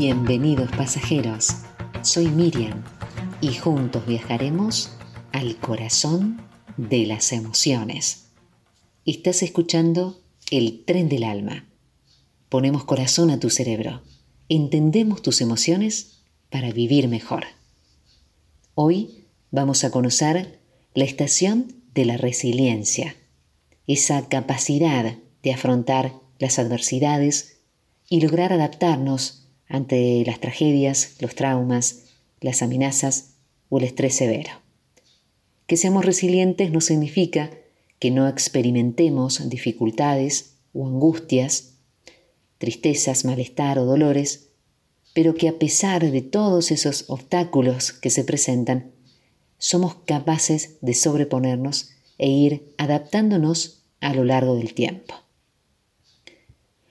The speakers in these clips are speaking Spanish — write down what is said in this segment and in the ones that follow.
Bienvenidos pasajeros, soy Miriam y juntos viajaremos al corazón de las emociones. Estás escuchando El tren del alma. Ponemos corazón a tu cerebro, entendemos tus emociones para vivir mejor. Hoy vamos a conocer la estación de la resiliencia, esa capacidad de afrontar las adversidades y lograr adaptarnos ante las tragedias, los traumas, las amenazas o el estrés severo. Que seamos resilientes no significa que no experimentemos dificultades o angustias, tristezas, malestar o dolores, pero que a pesar de todos esos obstáculos que se presentan, somos capaces de sobreponernos e ir adaptándonos a lo largo del tiempo.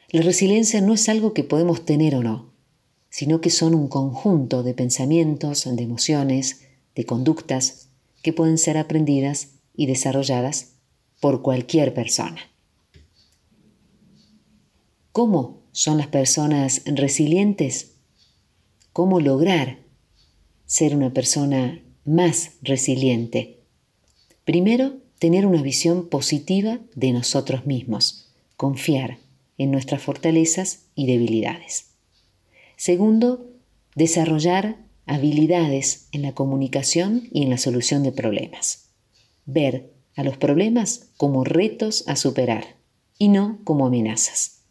La resiliencia no es algo que podemos tener o no, sino que son un conjunto de pensamientos, de emociones, de conductas que pueden ser aprendidas y desarrolladas por cualquier persona. ¿Cómo son las personas resilientes? ¿Cómo lograr ser una persona más resiliente? Primero, tener una visión positiva de nosotros mismos, confiar en nuestras fortalezas y debilidades. Segundo, desarrollar habilidades en la comunicación y en la solución de problemas. Ver a los problemas como retos a superar y no como amenazas.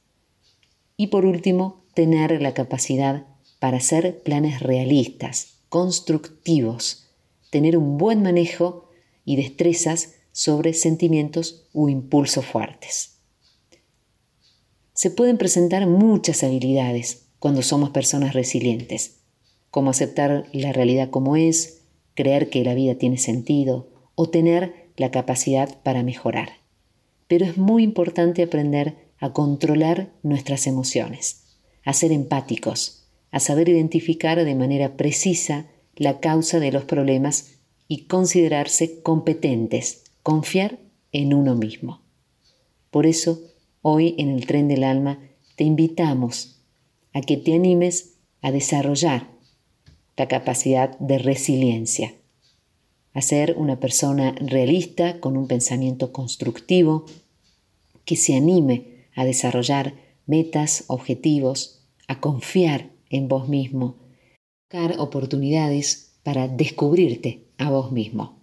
Y por último, tener la capacidad para hacer planes realistas, constructivos, tener un buen manejo y destrezas sobre sentimientos u impulsos fuertes. Se pueden presentar muchas habilidades cuando somos personas resilientes, como aceptar la realidad como es, creer que la vida tiene sentido o tener la capacidad para mejorar. Pero es muy importante aprender a controlar nuestras emociones, a ser empáticos, a saber identificar de manera precisa la causa de los problemas y considerarse competentes, confiar en uno mismo. Por eso, hoy en el tren del alma te invitamos a que te animes a desarrollar la capacidad de resiliencia, a ser una persona realista con un pensamiento constructivo, que se anime a desarrollar metas, objetivos, a confiar en vos mismo, buscar oportunidades para descubrirte a vos mismo.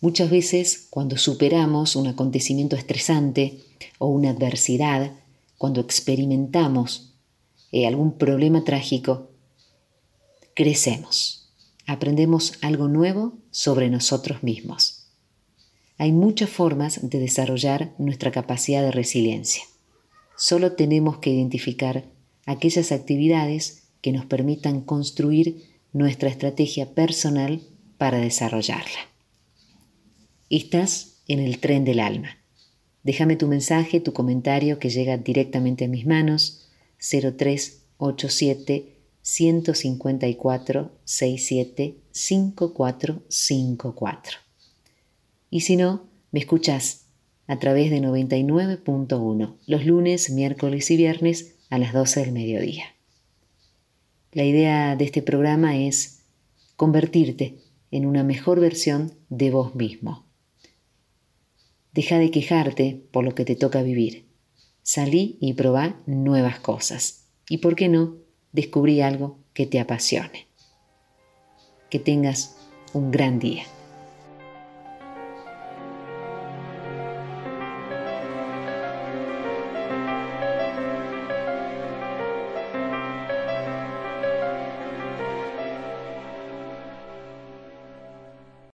Muchas veces cuando superamos un acontecimiento estresante o una adversidad, cuando experimentamos eh, algún problema trágico, crecemos, aprendemos algo nuevo sobre nosotros mismos. Hay muchas formas de desarrollar nuestra capacidad de resiliencia. Solo tenemos que identificar aquellas actividades que nos permitan construir nuestra estrategia personal para desarrollarla. Estás en el tren del alma. Déjame tu mensaje, tu comentario que llega directamente a mis manos 0387 154 67 5454. Y si no, me escuchás a través de 99.1 los lunes, miércoles y viernes a las 12 del mediodía. La idea de este programa es convertirte en una mejor versión de vos mismo. Deja de quejarte por lo que te toca vivir Salí y probá nuevas cosas. Y por qué no, descubrí algo que te apasione. Que tengas un gran día.